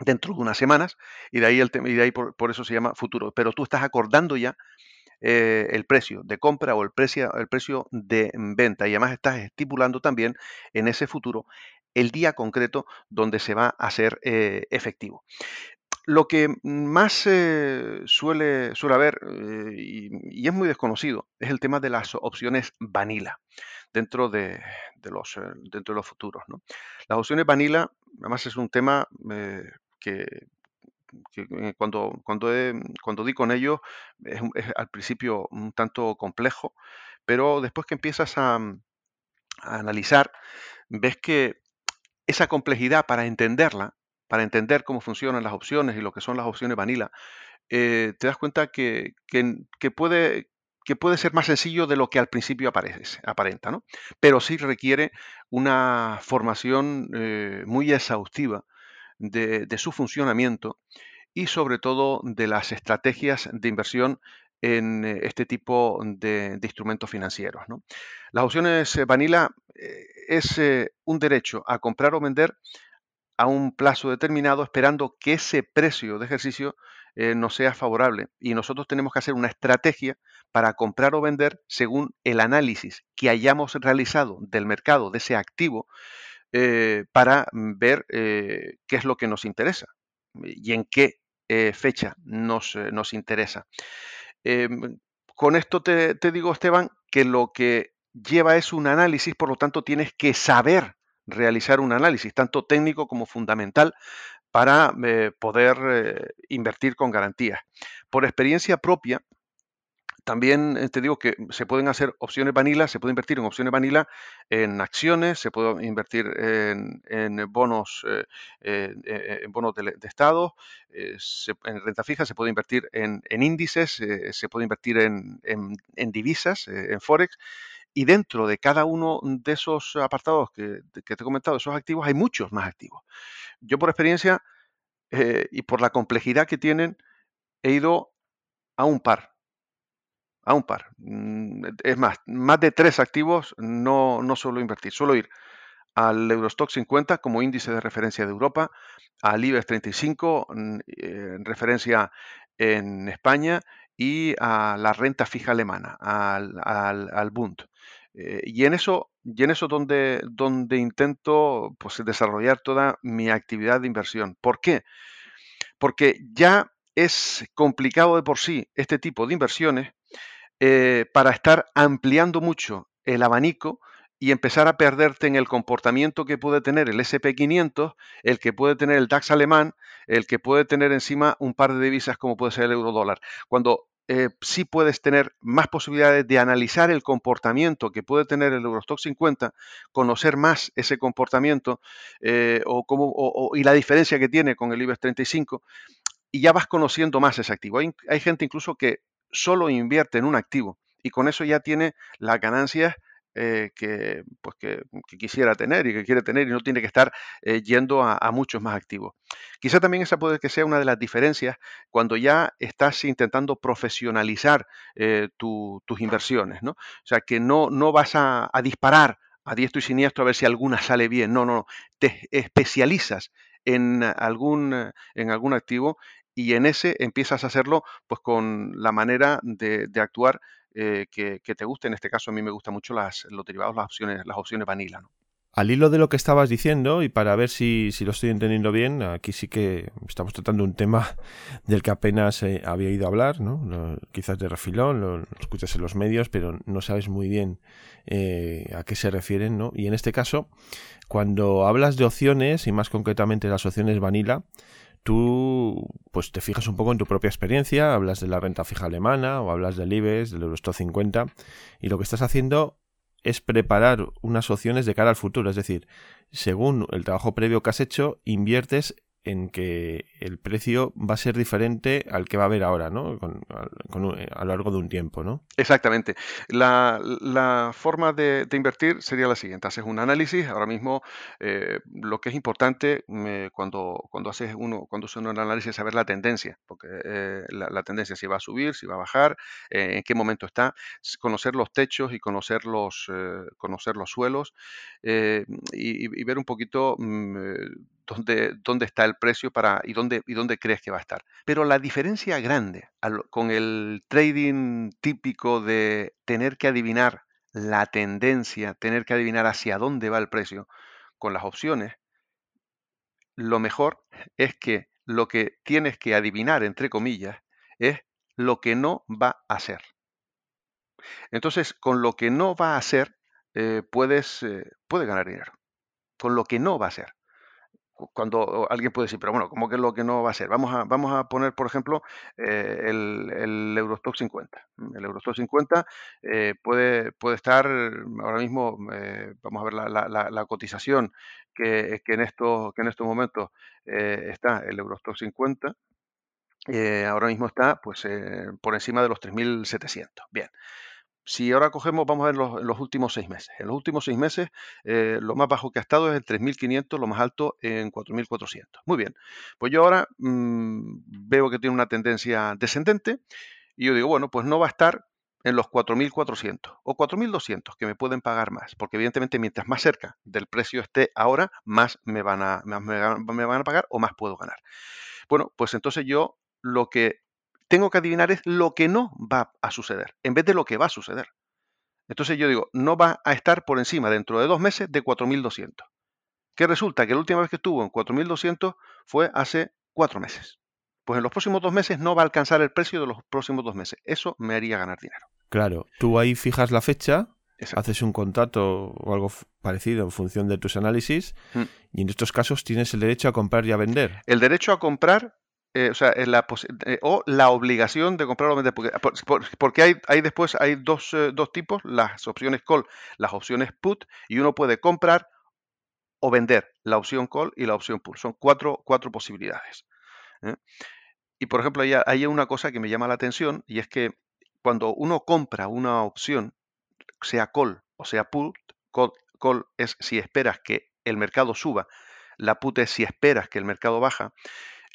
dentro de unas semanas, y de ahí, el y de ahí por, eso se llama futuro. Pero tú estás acordando ya eh, el precio de compra o el precio, el precio de venta, y además estás estipulando también en ese futuro el día concreto donde se va a hacer eh, efectivo. Lo que más suele, suele haber, eh, y, es muy desconocido, es el tema de las opciones vanilla dentro de, los, dentro de los futuros. Las opciones vanilla, además es un tema que, eh, cuando, cuando, di con ellos es, al principio un tanto complejo, pero después que empiezas a, analizar, ves que esa complejidad para entenderla, para entender cómo funcionan las opciones y lo que son las opciones vanilla, eh, te das cuenta que, que, puede, que puede ser más sencillo de lo que al principio aparece, aparenta, ¿no? Pero sí requiere una formación eh, muy exhaustiva de, su funcionamiento y sobre todo de las estrategias de inversión en este tipo de, instrumentos financieros. Las opciones vanilla es un derecho a comprar o vender a un plazo determinado esperando que ese precio de ejercicio eh, no sea favorable. Y nosotros tenemos que hacer una estrategia para comprar o vender según el análisis que hayamos realizado del mercado de ese activo eh, para ver eh, qué es lo que nos interesa y en qué fecha nos, nos interesa. Em, con esto te, te digo, Esteban, que lo que lleva es un análisis, por lo tanto tienes que saber realizar un análisis, tanto técnico como fundamental, para eh, poder eh, invertir con garantías. Por experiencia propia, también eh, te digo que se pueden hacer opciones vanilla, se puede invertir en opciones vanilla en acciones, se puede invertir en, bonos, en bonos de, Estado, en renta fija, se puede invertir en, índices, se puede invertir en, divisas, en Forex. Y dentro de cada uno de esos apartados que, te he comentado, esos activos, hay muchos más activos. Yo por experiencia eh, y por la complejidad que tienen, he ido a un par. A un par. Mm, es más, más de tres activos no, no suelo invertir. Suelo ir al Eurostock 50 como índice de referencia de Europa, al IBEX 35 mm, en referencia en España y a la renta fija alemana, al, al, Bund. Eh, y en eso, y en eso donde, donde intento pues, desarrollar toda mi actividad de inversión. ¿Por qué? Porque ya es complicado de por sí este tipo de inversiones eh, para estar ampliando mucho el abanico y empezar a perderte en el comportamiento que puede tener el SP500, el que puede tener el DAX alemán, el que puede tener encima un par de divisas como puede ser el euro dólar. Cuando eh, sí puedes tener más posibilidades de analizar el comportamiento que puede tener el Eurostock 50, conocer más ese comportamiento eh, o y la diferencia que tiene con el IBEX 35, y ya vas conociendo más ese activo. Hay gente incluso que solo invierte en un activo y con eso ya tiene las ganancias eh, que, pues que, quisiera tener y que quiere tener y no tiene que estar eh, yendo a, muchos más activos. Quizá también esa puede que sea una de las diferencias cuando ya estás intentando profesionalizar eh, tus inversiones, ¿no? O sea, que no, no vas a, disparar a diestro y siniestro a ver si alguna sale bien, no, no, te especializas en algún, en algún activo y en ese empiezas a hacerlo pues con la manera de, de actuar eh, que, te guste. En este caso a mí me gustan mucho las, los derivados, las opciones, las opciones vanilla. Al hilo de lo que estabas diciendo, y para ver si, lo estoy entendiendo bien, aquí sí que estamos tratando un tema (laughs) del que apenas eh, había ido a hablar, ¿no? quizás de refilón, lo, escuchas en los medios, pero no sabes muy bien eh, a qué se refieren, ¿no? Y en este caso, cuando hablas de opciones, y más concretamente las opciones vanilla, tú pues te fijas un poco en tu propia experiencia, hablas de la renta fija alemana o hablas del IBEX, del Eurostock 50 y lo que estás haciendo es preparar unas opciones de cara al futuro, es decir, según el trabajo previo que has hecho, inviertes en que el precio va a ser diferente al que va a haber ahora, ¿no? a lo largo de un tiempo, ¿no? Exactamente. La, forma de, invertir sería la siguiente. Haces un análisis. Ahora mismo eh, lo que es importante cuando, cuando haces uno, cuando haces un análisis es saber la tendencia, porque eh, la, tendencia si va a subir, si va a bajar, eh, en qué momento está, conocer los techos y conocer los, conocer los suelos y, ver un poquito mm, dónde, dónde está el precio para, y, dónde, y dónde crees que va a estar. Pero la diferencia grande con el trading típico de tener que adivinar la tendencia, tener que adivinar hacia dónde va el precio, con las opciones, lo mejor es que lo que tienes que adivinar, entre comillas, es lo que no va a ser. Entonces, con lo que no va a ser, eh, puedes, eh, puedes ganar dinero. Con lo que no va a ser cuando alguien puede decir, pero bueno, ¿cómo que es lo que no va a ser? Vamos a, vamos a poner, por ejemplo, eh, el, el, Eurostock 50. El Eurostock 50 eh, puede, puede estar ahora mismo, eh, vamos a ver la, la, la, cotización que, que, en estos, que en estos momentos está el Eurostock 50. ahora mismo está pues por encima de los 3.700. Bien. Si ahora cogemos, vamos a ver los, últimos seis meses. En los últimos seis meses, eh, lo más bajo que ha estado es en 3.500, lo más alto en 4.400. Muy bien. Pues yo ahora mm, veo que tiene una tendencia descendente Y yo digo, bueno, pues no va a estar en los 4.400 o 4.200 que me pueden pagar más, porque evidentemente mientras más cerca del precio esté ahora, más me van a pagar o más puedo ganar. Bueno, pues entonces yo lo que tengo que adivinar es lo que no va a suceder, en vez de lo que va a suceder. Entonces yo digo, no va a estar por encima dentro de dos meses de 4.200. ¿Qué resulta? Que la última vez que estuvo en 4.200 fue hace cuatro meses. Pues en los próximos dos meses no va a alcanzar el precio de los próximos dos meses. Eso me haría ganar dinero. Claro, tú ahí fijas la fecha, haces un contrato o algo parecido en función de tus análisis mm. y en estos casos tienes el derecho a comprar y a vender. El derecho a comprar eh, o sea, la eh, o la obligación de comprar o vender, porque, hay, hay, después hay dos, eh, dos, tipos, las opciones call, las opciones put, y uno puede comprar o vender la opción call y la opción put. Son cuatro, cuatro posibilidades. Y por ejemplo, hay, hay una cosa que me llama la atención y es que cuando uno compra una opción, sea call o sea put, call, call es si esperas que el mercado suba, la put es si esperas que el mercado baja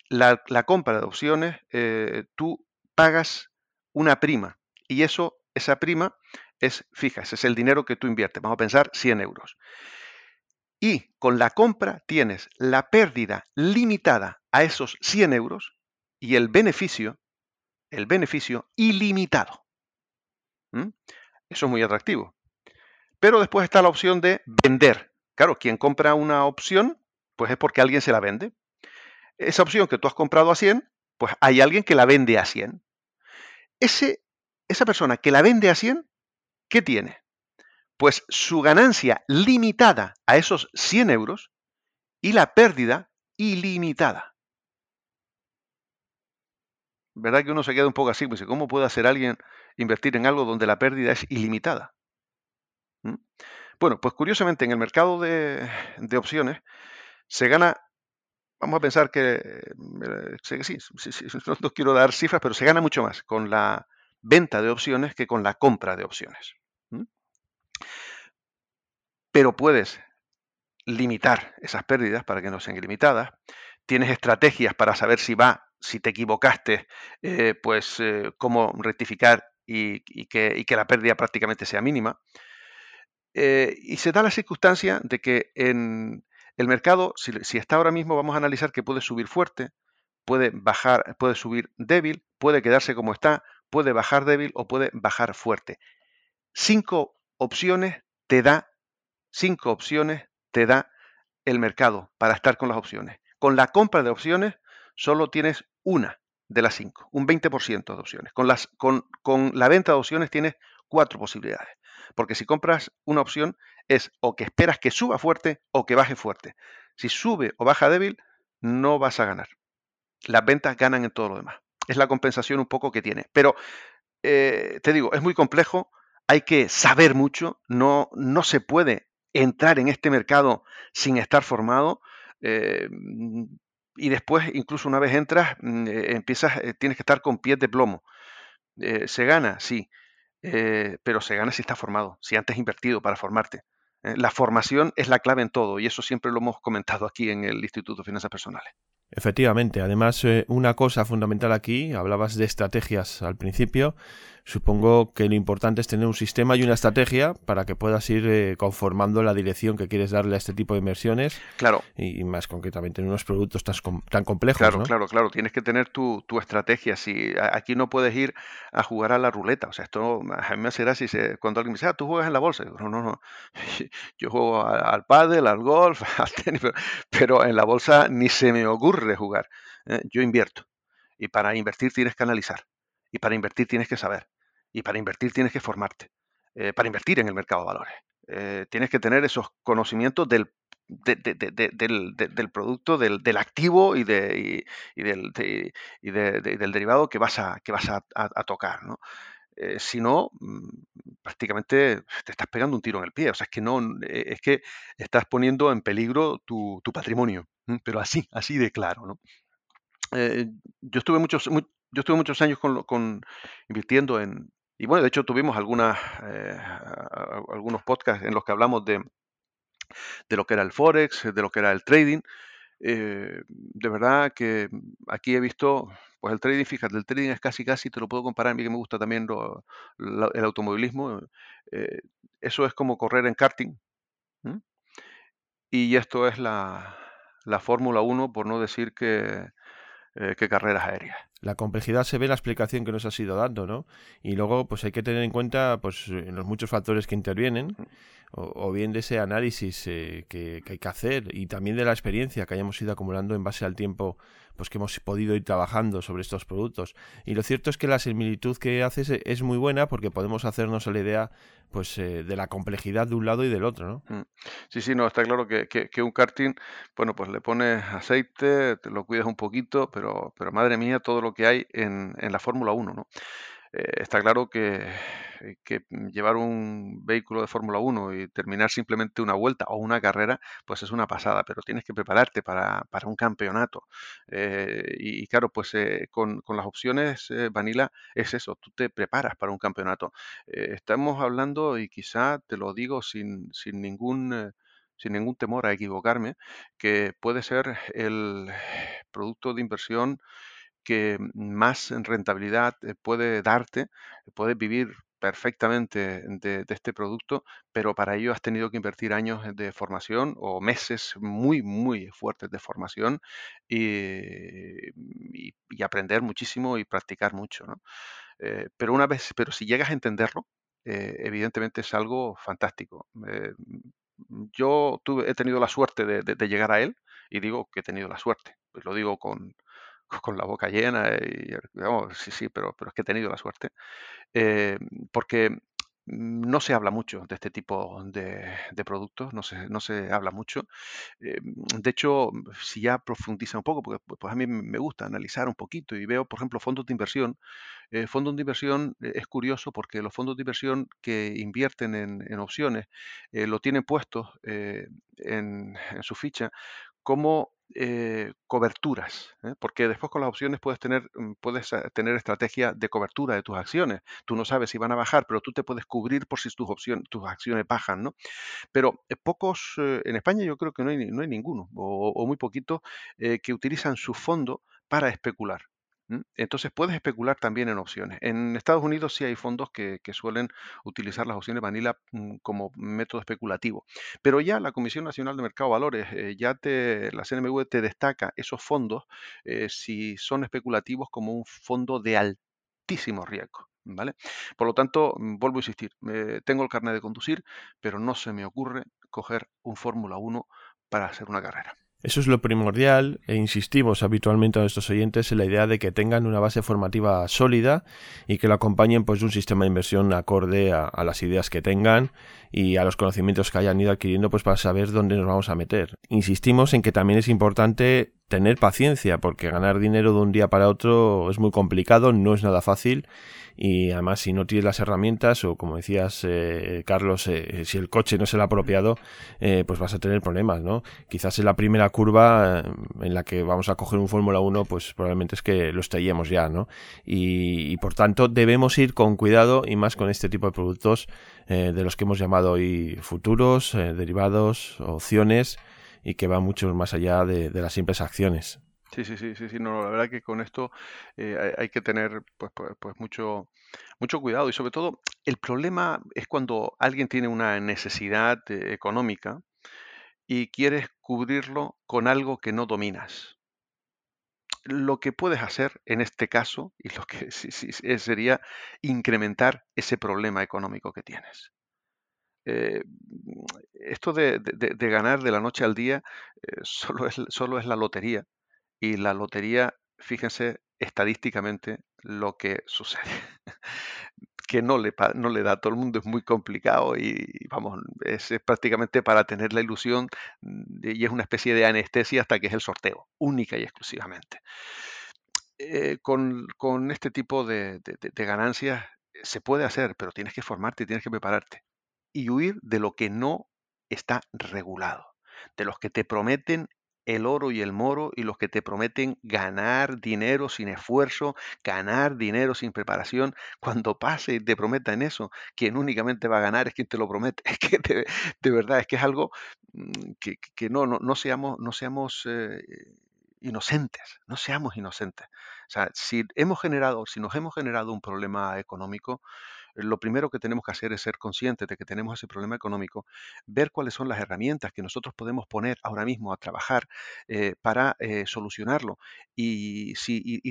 la, compra de opciones, eh, tú pagas una prima y eso, esa prima es fija, ese es el dinero que tú inviertes. Vamos a pensar 100 euros. Y con la compra tienes la pérdida limitada a esos 100 euros y el beneficio, el beneficio ilimitado. ¿Mm? Eso es muy atractivo. Pero después está la opción de vender. Claro, quien compra una opción, pues es porque alguien se la vende esa opción que tú has comprado a 100, pues hay alguien que la vende a 100. Ese, esa persona que la vende a 100, ¿qué tiene? Pues su ganancia limitada a esos 100 euros y la pérdida ilimitada. ¿Verdad que uno se queda un poco así? Pues, ¿cómo puede hacer alguien invertir en algo donde la pérdida es ilimitada? ¿Mm? Bueno, pues curiosamente en el mercado de, de opciones se gana vamos a pensar que, sí, sí, sí, (laughs) no, quiero dar cifras, pero se gana mucho más con la venta de opciones que con la compra de opciones. Pero puedes limitar esas pérdidas para que no sean ilimitadas. Tienes estrategias para saber si va, si te equivocaste, eh, pues eh, cómo rectificar y, que, que, la pérdida prácticamente sea mínima. Eh, y se da la circunstancia de que en, el mercado, si, está ahora mismo, vamos a analizar que puede subir fuerte, puede bajar, puede subir débil, puede quedarse como está, puede bajar débil o puede bajar fuerte. Cinco opciones te da, cinco opciones te da el mercado para estar con las opciones. Con la compra de opciones solo tienes una de las cinco, un 20% de opciones. Con, las, con, con la venta de opciones tienes cuatro posibilidades. Porque si compras una opción es o que esperas que suba fuerte o que baje fuerte. Si sube o baja débil, no vas a ganar. Las ventas ganan en todo lo demás. Es la compensación un poco que tiene. Pero eh, te digo, es muy complejo, hay que saber mucho, no, no se puede entrar en este mercado sin estar formado. Eh, y después, incluso una vez entras, mm, eh, empiezas, tienes que estar con pies de plomo. ¿Se gana? Sí. Eh, pero se gana si estás formado, si antes has invertido para formarte. Eh, la formación es la clave en todo y eso siempre lo hemos comentado aquí en el Instituto de Finanzas Personales. Efectivamente, además eh, una cosa fundamental aquí, hablabas de estrategias al principio, supongo que lo importante es tener un sistema y una estrategia para que puedas ir eh, conformando la dirección que quieres darle a este tipo de inversiones. Claro. Y, más concretamente en unos productos tan, tan complejos. Claro, claro, claro. Tienes que tener tu, estrategia. Si aquí no puedes ir a jugar a la ruleta. O sea, esto a mí me hace gracia cuando alguien me dice, ah, tú juegas en la bolsa. no, no, no. (laughs) Yo juego al, al pádel, al golf, (laughs) al tenis, pero en la bolsa ni se me ocurre jugar. ¿eh? Yo invierto. Y para invertir tienes que analizar. Y para invertir tienes que saber. Y para invertir tienes que formarte. Eh, para invertir en el mercado de valores. Eh, tienes que tener esos conocimientos del, del, producto, del, activo y, de, y, del, del, derivado que vas a, que vas a, tocar. ¿no? si no, mm, prácticamente te estás pegando un tiro en el pie. O sea, es que no, es que estás poniendo en peligro tu, tu patrimonio pero así, así de claro, ¿no? Eh, yo estuve muchos, yo estuve muchos años con, invirtiendo en, y bueno, de hecho tuvimos eh, algunos podcasts en los que hablamos de, de lo que era el Forex, de lo que era el trading, Eh, de verdad que aquí he visto, pues el trading, fíjate, el trading es casi casi, te lo puedo comparar, a mí que me gusta también el automovilismo, eh, eso es como correr en karting. Y esto es la, la Fórmula 1, por no decir que, eh, que carreras aéreas. La complejidad se ve en la explicación que nos has ido dando, ¿no? Y luego, pues hay que tener en cuenta, pues, los muchos factores que intervienen, o, bien de ese análisis eh, que, hay que hacer y también de la experiencia que hayamos ido acumulando en base al tiempo pues que hemos podido ir trabajando sobre estos productos. Y lo cierto es que la similitud que haces e, es muy buena porque podemos hacernos la idea pues eh, de la complejidad de un lado y del otro, ¿no? Mm. Sí, sí, no, está claro que, que, un karting, bueno, pues le pones aceite, te lo cuidas un poquito, pero, pero madre mía, todo lo que hay en, en la Fórmula 1, ¿no? Eh, está claro que, que, llevar un vehículo de Fórmula 1 y terminar simplemente una vuelta o una carrera, pues es una pasada, pero tienes que prepararte para, un campeonato. Eh, y, claro, pues eh, con, con, las opciones Vanilla es eso, tú te preparas para un campeonato. estamos hablando, y quizá te lo digo sin, sin ningún sin ningún temor a equivocarme, que puede ser el producto de inversión que más rentabilidad eh, puede darte, puedes vivir perfectamente de, este producto, pero para ello has tenido que invertir años de formación o meses muy, muy fuertes de formación y, aprender muchísimo y practicar mucho. Eh, pero una vez, pero si llegas a entenderlo, eh, evidentemente es algo fantástico. yo tuve, he tenido la suerte de, de, llegar a él y digo que he tenido la suerte, pues lo digo con, con la boca llena y sí, sí, pero, pero es que he tenido la suerte. Eh, porque no se habla mucho de este tipo de, productos, no se, no se habla mucho. Eh, de hecho, si ya profundiza un poco, porque pues a mí me gusta analizar un poquito y veo, por ejemplo, fondos de inversión. Eh, fondos de inversión es curioso porque los fondos de inversión que invierten en, opciones lo tienen puestos en, en, su ficha como eh, coberturas, ¿eh? porque después con las opciones puedes tener, mm, puedes eh, tener estrategia de cobertura de tus acciones. Tú no sabes si van a bajar, pero tú te puedes cubrir por si tus, opciones, tus acciones bajan, ¿no? Pero pocos, en España yo creo que no hay, no hay ninguno, o, o muy poquito, que utilizan su fondo para especular. Entonces puedes especular también en opciones. En Estados Unidos sí hay fondos que, suelen utilizar las opciones vanilla mm, como método especulativo. Pero ya la Comisión Nacional de Mercado de Valores, eh, ya te, la CNMV te destaca esos fondos eh, si son especulativos como un fondo de altísimo riesgo. ¿Vale? Por lo tanto, mm, vuelvo a insistir, tengo el carnet de conducir, pero no se me ocurre coger un Fórmula 1 para hacer una carrera. Eso es lo primordial e insistimos habitualmente a nuestros oyentes en la idea de que tengan una base formativa sólida y que lo acompañen pues de un sistema de inversión acorde a, las ideas que tengan y a los conocimientos que hayan ido adquiriendo pues para saber dónde nos vamos a meter. Insistimos en que también es importante tener paciencia porque ganar dinero de un día para otro es muy complicado, no es nada fácil y además si no tienes las herramientas o como decías eh, Carlos, eh, si el coche no es el apropiado, eh, pues vas a tener problemas, ¿no? Quizás en la primera curva en la que vamos a coger un Fórmula 1, pues probablemente es que lo estallemos ya, ¿no? Y, por tanto debemos ir con cuidado y más con este tipo de productos de los que hemos llamado hoy futuros, derivados, opciones y que va mucho más allá de, las simples acciones. Sí, sí, sí, sí, sí, no, la verdad que con esto eh, hay, que tener pues, pues, pues, mucho, mucho cuidado y sobre todo el problema es cuando alguien tiene una necesidad eh, económica y quieres cubrirlo con algo que no dominas. Lo que puedes hacer en este caso, y lo que (laughs) sería incrementar ese problema económico que tienes. Eh, esto de, ganar de la noche al día eh, (laughs) solo, es, solo es la lotería. Y la lotería, fíjense estadísticamente lo que sucede. (laughs) que no le, da a todo el mundo, es muy complicado y, vamos, es, prácticamente para tener la ilusión y es una especie de anestesia hasta que es el sorteo, única y exclusivamente. Eh, con, este tipo de, de ganancias se puede hacer, pero tienes que formarte tienes que prepararte y huir de lo que no está regulado, de los que te prometen el oro y el moro y los que te prometen ganar dinero sin esfuerzo, ganar dinero sin preparación. Cuando pase y te prometan eso, quien únicamente va a ganar es quien te lo promete. (laughs) Es que de, verdad, es que es algo mm, que, no, no, seamos, no seamos eh, inocentes, no seamos inocentes. O sea, si hemos generado, si nos hemos generado un problema económico, lo primero que tenemos que hacer es ser conscientes de que tenemos ese problema económico, ver cuáles son las herramientas que nosotros podemos poner ahora mismo a trabajar eh, para eh, solucionarlo. Y,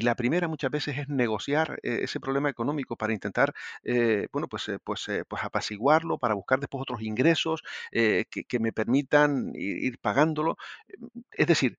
la primera muchas veces es negociar eh, ese problema económico para intentar, bueno, pues, pues, pues apaciguarlo, para buscar después otros ingresos que, que, me permitan ir pagándolo. Es decir,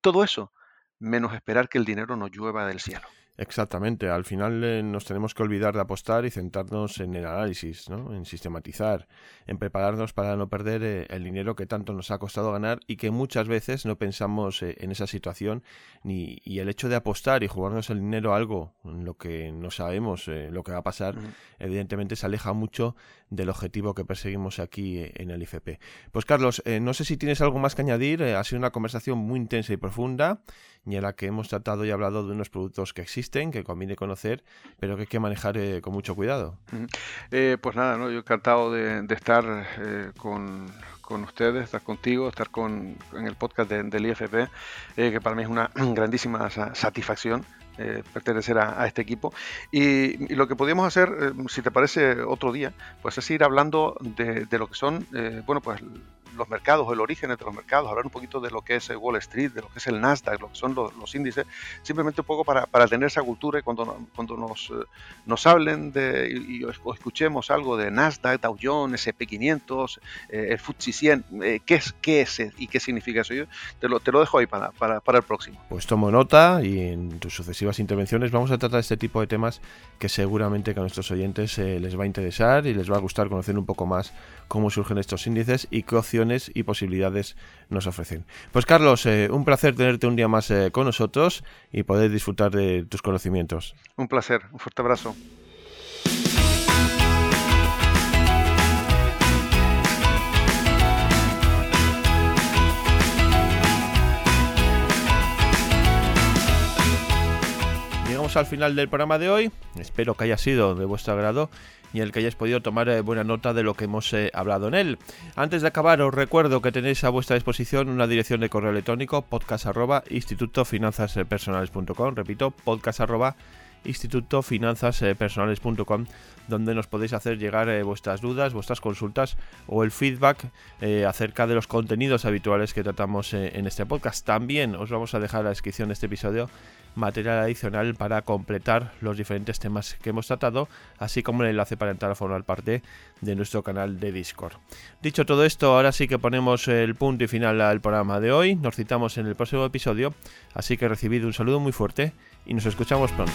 todo eso, menos esperar que el dinero nos llueva del cielo. Exactamente, al final eh, nos tenemos que olvidar de apostar y centrarnos en el análisis, ¿no? en sistematizar, en prepararnos para no perder eh, el dinero que tanto nos ha costado ganar y que muchas veces no pensamos eh, en esa situación ni, y el hecho de apostar y jugarnos el dinero a algo en lo que no sabemos lo que va a pasar, evidentemente se aleja mucho del objetivo que perseguimos aquí en el IFP. Pues Carlos, no sé si tienes algo más que añadir, ha sido una conversación muy intensa y profunda y en la que hemos tratado y hablado de unos productos que existen, que conviene conocer, pero que hay que manejar eh, con mucho cuidado. Eh, pues nada, yo encantado de, estar eh, con, con, ustedes, estar contigo, estar con, en el podcast del IFP, que para mí es una (clears throat) grandísima satisfacción. pertenecer a, este equipo y, lo que podríamos hacer si te parece otro día pues es ir hablando de lo que son bueno pues los mercados, el origen de los mercados, hablar un poquito de lo que es Wall Street, de lo que es el Nasdaq, lo que son los, índices, simplemente un poco para, para, tener esa cultura y cuando, cuando nos, eh, nos hablen de, y, escuchemos algo de Nasdaq, Dow Jones, SP500, eh, el FTSE 100, eh, ¿qué, es, ¿qué es y qué significa eso? Yo te lo, te lo dejo ahí para, para, para el próximo. Pues tomo nota y en tus sucesivas intervenciones vamos a tratar este tipo de temas que seguramente a nuestros oyentes les va a interesar y les va a gustar conocer un poco más cómo surgen estos índices y qué opciones y posibilidades nos ofrecen. Pues Carlos, eh, un placer tenerte un día más eh, con nosotros y poder disfrutar de tus conocimientos. Un placer, un fuerte abrazo. Llegamos al final del programa de hoy. Espero que haya sido de vuestro agrado y el que hayáis podido tomar eh, buena nota de lo que hemos eh, hablado en él. Antes de acabar, os recuerdo que tenéis a vuestra disposición una dirección de correo electrónico podcast repito, podcast donde nos podéis hacer llegar eh, vuestras dudas, vuestras consultas o el feedback acerca de los contenidos habituales que tratamos en este podcast. También os vamos a dejar la descripción de este episodio material adicional para completar los diferentes temas que hemos tratado, así como el enlace para entrar a formar parte de nuestro canal de Discord. Dicho todo esto, ahora sí que ponemos el punto y final al programa de hoy. Nos citamos en el próximo episodio, así que recibid un saludo muy fuerte y nos escuchamos pronto.